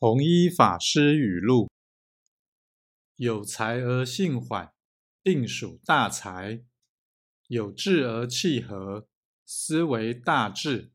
弘一法师语录：有才而性缓，定属大才；有志而气和，思维大智。